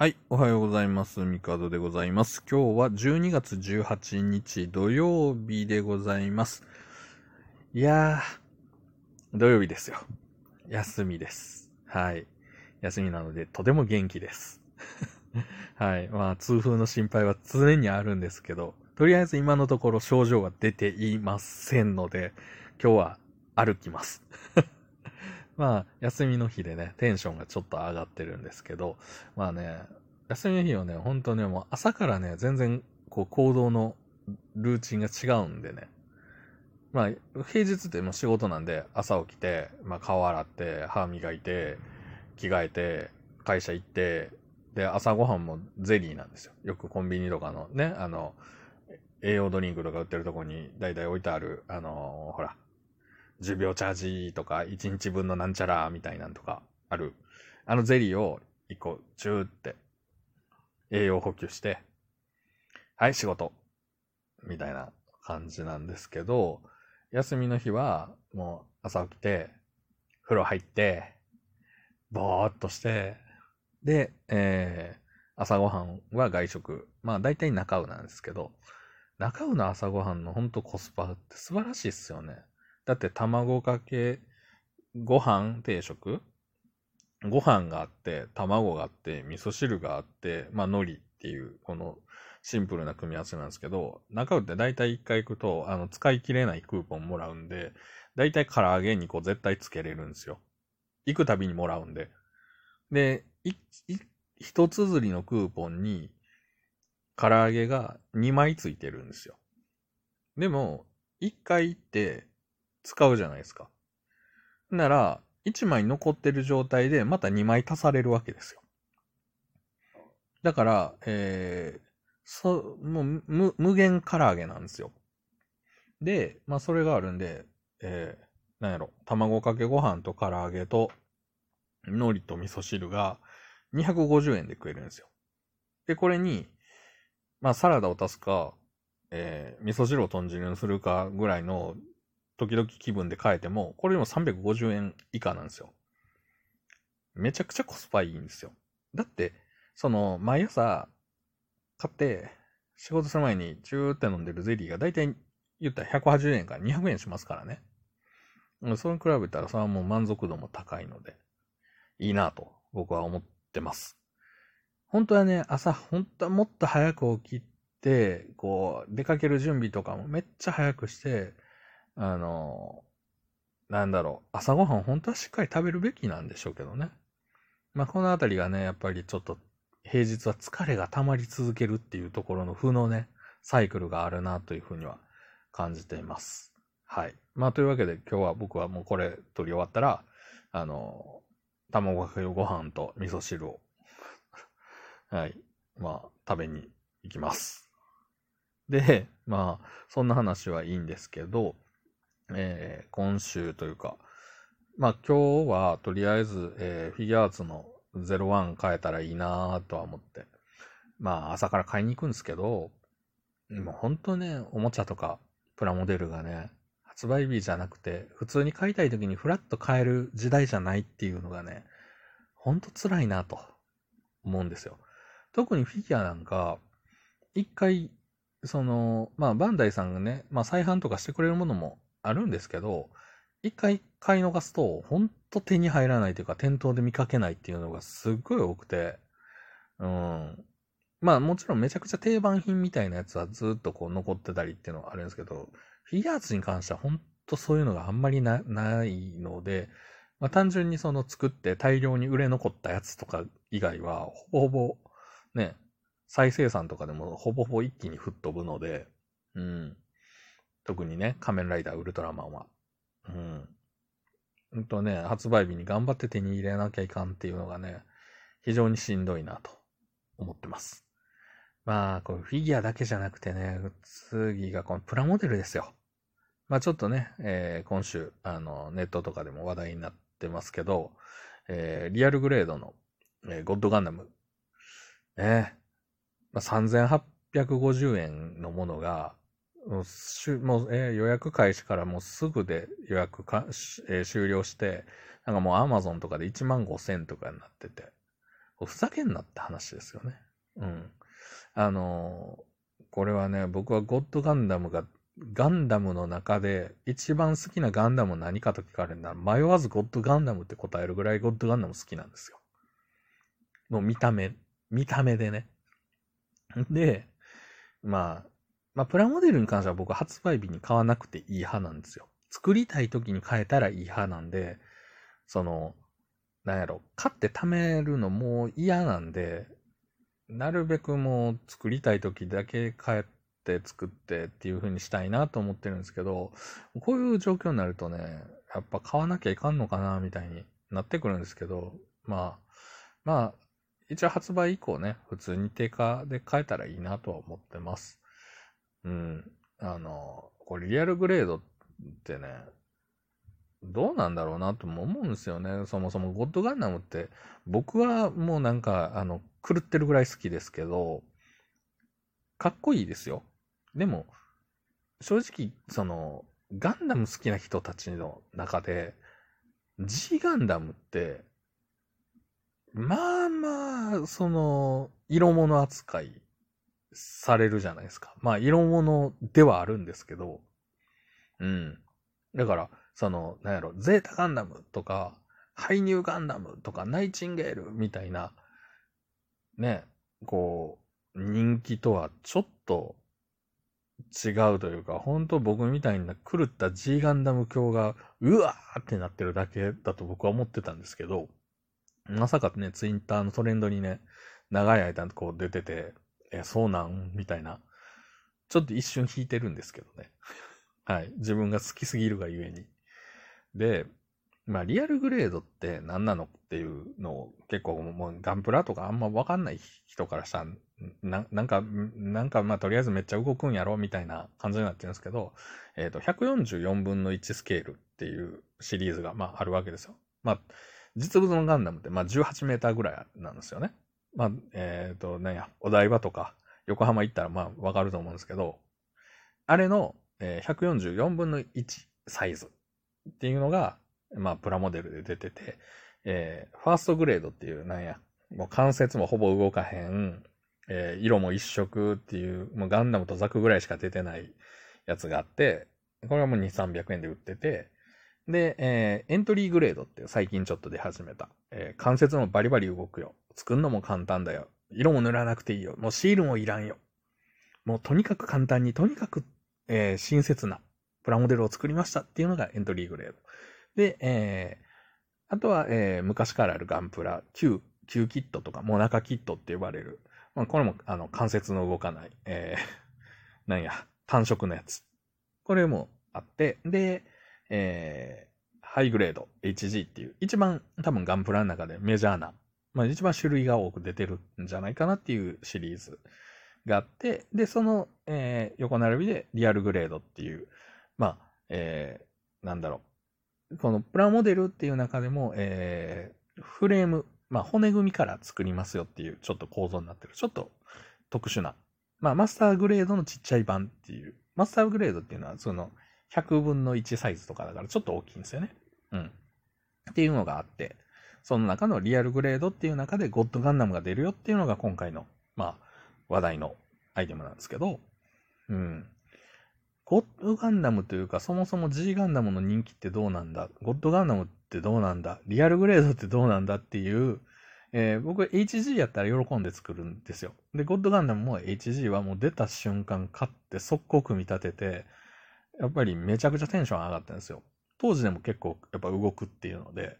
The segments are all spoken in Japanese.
はい、おはようございます。ミカドでございます。今日は12月18日土曜日でございます。いやー、土曜日ですよ。休みです。はい。休みなので、とても元気です。はい。まあ、痛風の心配は常にあるんですけど、とりあえず今のところ症状は出ていませんので、今日は歩きます。まあ、休みの日でね、テンションがちょっと上がってるんですけど、まあね、休みの日はね、本当ね、もう朝からね、全然、こう、行動のルーチンが違うんでね。まあ、平日ってもう仕事なんで、朝起きて、まあ、顔洗って、歯磨いて、着替えて、会社行って、で、朝ごはんもゼリーなんですよ。よくコンビニとかのね、あの、栄養ドリンクとか売ってるとこに、だいたい置いてある、あのほら、10秒チャージとか、1日分のなんちゃらみたいなんとかある。あのゼリーを1個、チューって、栄養補給して、はい、仕事。みたいな感じなんですけど、休みの日は、もう朝起きて、風呂入って、ぼーっとして、で、えー、朝ごはんは外食。まあ大体中尾なんですけど、中尾の朝ごはんのほんとコスパって素晴らしいっすよね。だって卵かけご飯定食？ご飯があって、卵があって、味噌汁があって、まあ海苔っていう、このシンプルな組み合わせなんですけど、中尾って大体1回行くと、あの、使い切れないクーポンもらうんで、大体唐揚げ2個絶対つけれるんですよ。行くたびにもらうんで。で、い、い、一綴りのクーポンに、唐揚げが2枚ついてるんですよ。でも、1回行って使うじゃないですか。なら、1枚残ってる状態でまた2枚足されるわけですよ。だから、えー、そう、もう無、無限唐揚げなんですよ。で、まあそれがあるんで、えー、なんやろ、卵かけご飯と唐揚げと、海苔と味噌汁が250円で食えるんですよ。で、これに、まあサラダを足すか、えー、味噌汁を豚汁にするかぐらいの時々気分で変えても、これでも350円以下なんですよ。めちゃくちゃコスパいいんですよ。だって、その、毎朝買って、仕事する前にチューって飲んでるゼリーが大体言ったら180円から200円しますからね。それに比べたらそれはもう満足度も高いので、いいなと僕は思ってます。本当はね、朝、本当はもっと早く起きて、こう、出かける準備とかもめっちゃ早くして、あの、なんだろう、朝ごはん本当はしっかり食べるべきなんでしょうけどね。まあ、このあたりがね、やっぱりちょっと、平日は疲れが溜まり続けるっていうところの負のね、サイクルがあるなというふうには感じています。はい。まあ、というわけで今日は僕はもうこれ取り終わったら、あの、卵かけご飯と味噌汁を、はい。まあ、食べに行きます。で、まあ、そんな話はいいんですけど、えー、今週というか、まあ今日はとりあえず、えー、フィギュアーツの01変えたらいいなとは思って、まあ朝から買いに行くんですけど、もう本当ね、おもちゃとかプラモデルがね、発売日じゃなくて、普通に買いたい時にフラッと買える時代じゃないっていうのがね、ほんと辛いなと思うんですよ。特にフィギュアなんか、一回、その、まあバンダイさんがね、まあ再販とかしてくれるものもあるんですけど、一回買い逃すと、ほんと手に入らないというか、店頭で見かけないっていうのがすっごい多くて、うん。まあもちろんめちゃくちゃ定番品みたいなやつはずっとこう残ってたりっていうのはあるんですけど、フィギュアーツに関してはほんとそういうのがあんまりなないので、まあ単純にその作って大量に売れ残ったやつとか以外は、ほぼほぼね、再生産とかでもほぼほぼ一気に吹っ飛ぶので、うん。特にね、仮面ライダーウルトラマンは。うん。ほんとね、発売日に頑張って手に入れなきゃいかんっていうのがね、非常にしんどいなと思ってます。まあ、これフィギュアだけじゃなくてね、次がこのプラモデルですよ。まあちょっとね、えー、今週、あの、ネットとかでも話題になってますけど、えー、リアルグレードの、えー、ゴッドガンダム。ね、まあ、3850円のものが、もう、えー予約開始からもうすぐで予約か、しえー終了して、なんかもうアマゾンとかで1万5千とかになってて、ふざけんなって話ですよね。うん。あのー、これはね、僕はゴッドガンダムが、ガンダムの中で一番好きなガンダム何かと聞かれるなら迷わずゴッドガンダムって答えるぐらいゴッドガンダム好きなんですよ。もう見た目、見た目でね。で、まあ、まあ、プラモデルに関しては僕発売日に買わなくていい派なんですよ。作りたい時に変えたらいい派なんで、その、なんやろ、買って貯めるのもう嫌なんで、なるべくもう作りたい時だけ帰って作ってっていう風にしたいなと思ってるんですけど、こういう状況になるとね、やっぱ買わなきゃいかんのかなみたいになってくるんですけど、まあ、まあ、一応発売以降ね、普通に定価で買えたらいいなとは思ってます。うん。あの、これリアルグレードってね、どうなんだろうなとも思うんですよね。そもそもゴッドガンダムって、僕はもうなんか、あの、狂ってるぐらい好きですけど、かっこいいですよ。でも、正直、その、ガンダム好きな人たちの中で、G ガンダムって、まあまあ、その、色物扱いされるじゃないですか。まあ、色物ではあるんですけど、うん。だから、その、なんやろ、ゼータガンダムとか、ハイニューガンダムとか、ナイチンゲールみたいな、ね、こう、人気とはちょっと違うというか、本当僕みたいな狂った G ガンダム教が、うわーってなってるだけだと僕は思ってたんですけど、まさかね、ツイッターのトレンドにね、長い間こう出てて、え、そうなん？みたいな。ちょっと一瞬引いてるんですけどね。はい。自分が好きすぎるがゆえに。で、まあ、リアルグレードって何なのっていうのを結構もうガンプラとかあんまわかんない人からしたら、ななんか、なんかまあとりあえずめっちゃ動くんやろみたいな感じになってるんですけど、えっ、ー、と、144分の1スケールっていうシリーズがまああるわけですよ。まあ、実物のガンダムってまあ18メーターぐらいなんですよね。まあ、えっ、ー、と、なんや、お台場とか横浜行ったらまあわかると思うんですけど、あれの、えー、144分の1サイズっていうのが、まあ、プラモデルで出てて、えー、ファーストグレードっていう、なんや、もう関節もほぼ動かへん、えー、色も一色っていう、もうガンダムとザクぐらいしか出てないやつがあって、これはもう2、300円で売ってて、で、えー、エントリーグレードって最近ちょっと出始めた。えー、関節もバリバリ動くよ。作るのも簡単だよ。色も塗らなくていいよ。もうシールもいらんよ。もうとにかく簡単に、とにかく、えー、親切なプラモデルを作りましたっていうのがエントリーグレード。で、えー、あとは、えー、昔からあるガンプラ、Q、Q キットとか、モナカキットって呼ばれる。まあ、これも、あの、関節の動かない、えー、なんや、単色のやつ。これもあって、で、えー、ハイグレード、HG っていう、一番多分ガンプラの中でメジャーな、まあ一番種類が多く出てるんじゃないかなっていうシリーズがあって、で、その、えー、横並びでリアルグレードっていう、まあ、えー、なんだろう。このプラモデルっていう中でも、えー、フレーム、まあ、骨組みから作りますよっていうちょっと構造になってる。ちょっと特殊な。まあ、マスターグレードのちっちゃい版っていう。マスターグレードっていうのは、その、100分の1サイズとかだからちょっと大きいんですよね。うん。っていうのがあって、その中のリアルグレードっていう中でゴッドガンダムが出るよっていうのが今回の、まあ、話題のアイテムなんですけど、うん。ゴッドガンダムというか、そもそも G ガンダムの人気ってどうなんだ？ゴッドガンダムってどうなんだ？リアルグレードってどうなんだっていう、えー、僕 HG やったら喜んで作るんですよ。で、ゴッドガンダムも HG はもう出た瞬間買って速攻組み立てて、やっぱりめちゃくちゃテンション上がったんですよ。当時でも結構やっぱ動くっていうので、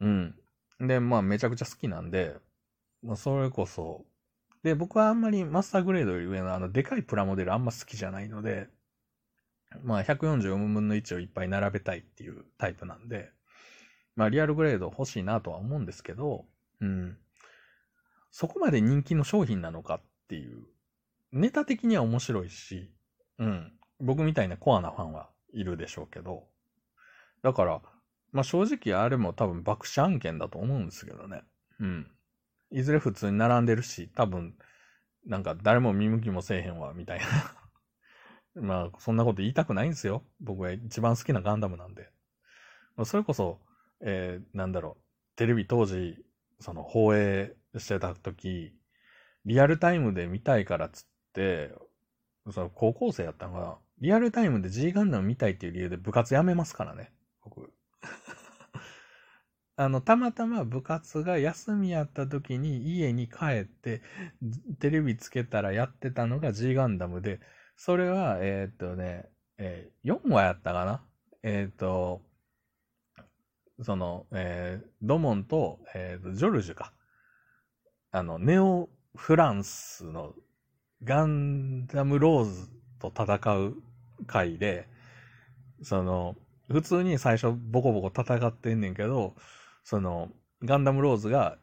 うん。で、まあめちゃくちゃ好きなんで、まあそれこそ、で、僕はあんまりマスターグレードより上のあのでかいプラモデルあんま好きじゃないので、まあ、144分の1をいっぱい並べたいっていうタイプなんで、まあ、リアルグレード欲しいなとは思うんですけど、うん。そこまで人気の商品なのかっていう、ネタ的には面白いし、うん。僕みたいなコアなファンはいるでしょうけど、だから、まあ正直あれも多分爆死案件だと思うんですけどね。うん。いずれ普通に並んでるし、多分、なんか誰も見向きもせえへんわ、みたいな まあ、そんなこと言いたくないんですよ。僕が一番好きなガンダムなんで。それこそ、えー、なんだろう、テレビ当時、その放映してた時、リアルタイムで見たいからつって、その高校生やったのが、リアルタイムで G ガンダム見たいっていう理由で部活辞めますからね、僕。あの、たまたま部活が休みやった時に家に帰って、テレビつけたらやってたのが G ガンダムで、それは、えーっとね、えー4話やったかなえーっと、その、えードモンと、えーと、ジョルジュか。あの、ネオフランスのガンダムローズと戦う回で、その、普通に最初ボコボコ戦ってんねんけど、その、ガンダムローズが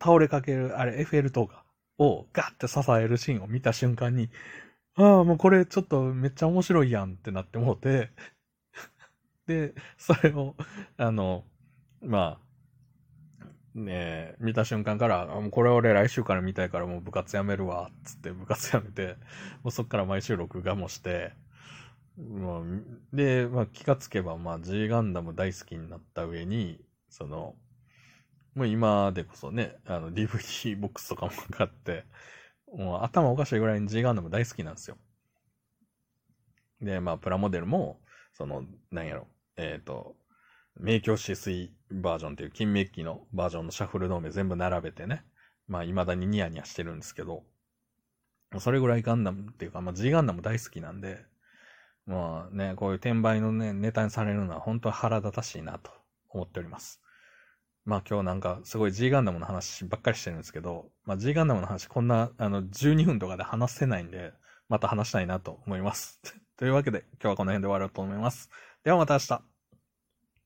倒れかける、あれ、エッフェル塔か、をガッて支えるシーンを見た瞬間に、ああ、もうこれちょっとめっちゃ面白いやんってなって思って、で、それを、あの、まあ、ねえ、見た瞬間から、もうこれ俺来週から見たいからもう部活やめるわ、つって部活やめて、もうそっから毎週録画もして、まあ、で、まあ気がつけば、まあ G ガンダム大好きになった上に、その、もう今でこそね、あの DVD ボックスとかも買って、もう頭おかしいぐらいに G ガンダム大好きなんですよ。で、まあプラモデルも、その、なんやろ、えっ、と、明鏡止水バージョンっていう金メッキのバージョンのシャッフルドーム全部並べてね、まあ未だにニヤニヤしてるんですけど、それぐらいガンダムっていうか、まあ G ガンダム大好きなんで、まあね、こういう転売のね、ネタにされるのは本当は腹立たしいなと思っております。まあ今日なんかすごい G ガンダムの話ばっかりしてるんですけど、まあ G ガンダムの話こんなあの12分とかで話せないんで、また話したいなと思います。というわけで今日はこの辺で終わろうと思います。ではまた明日。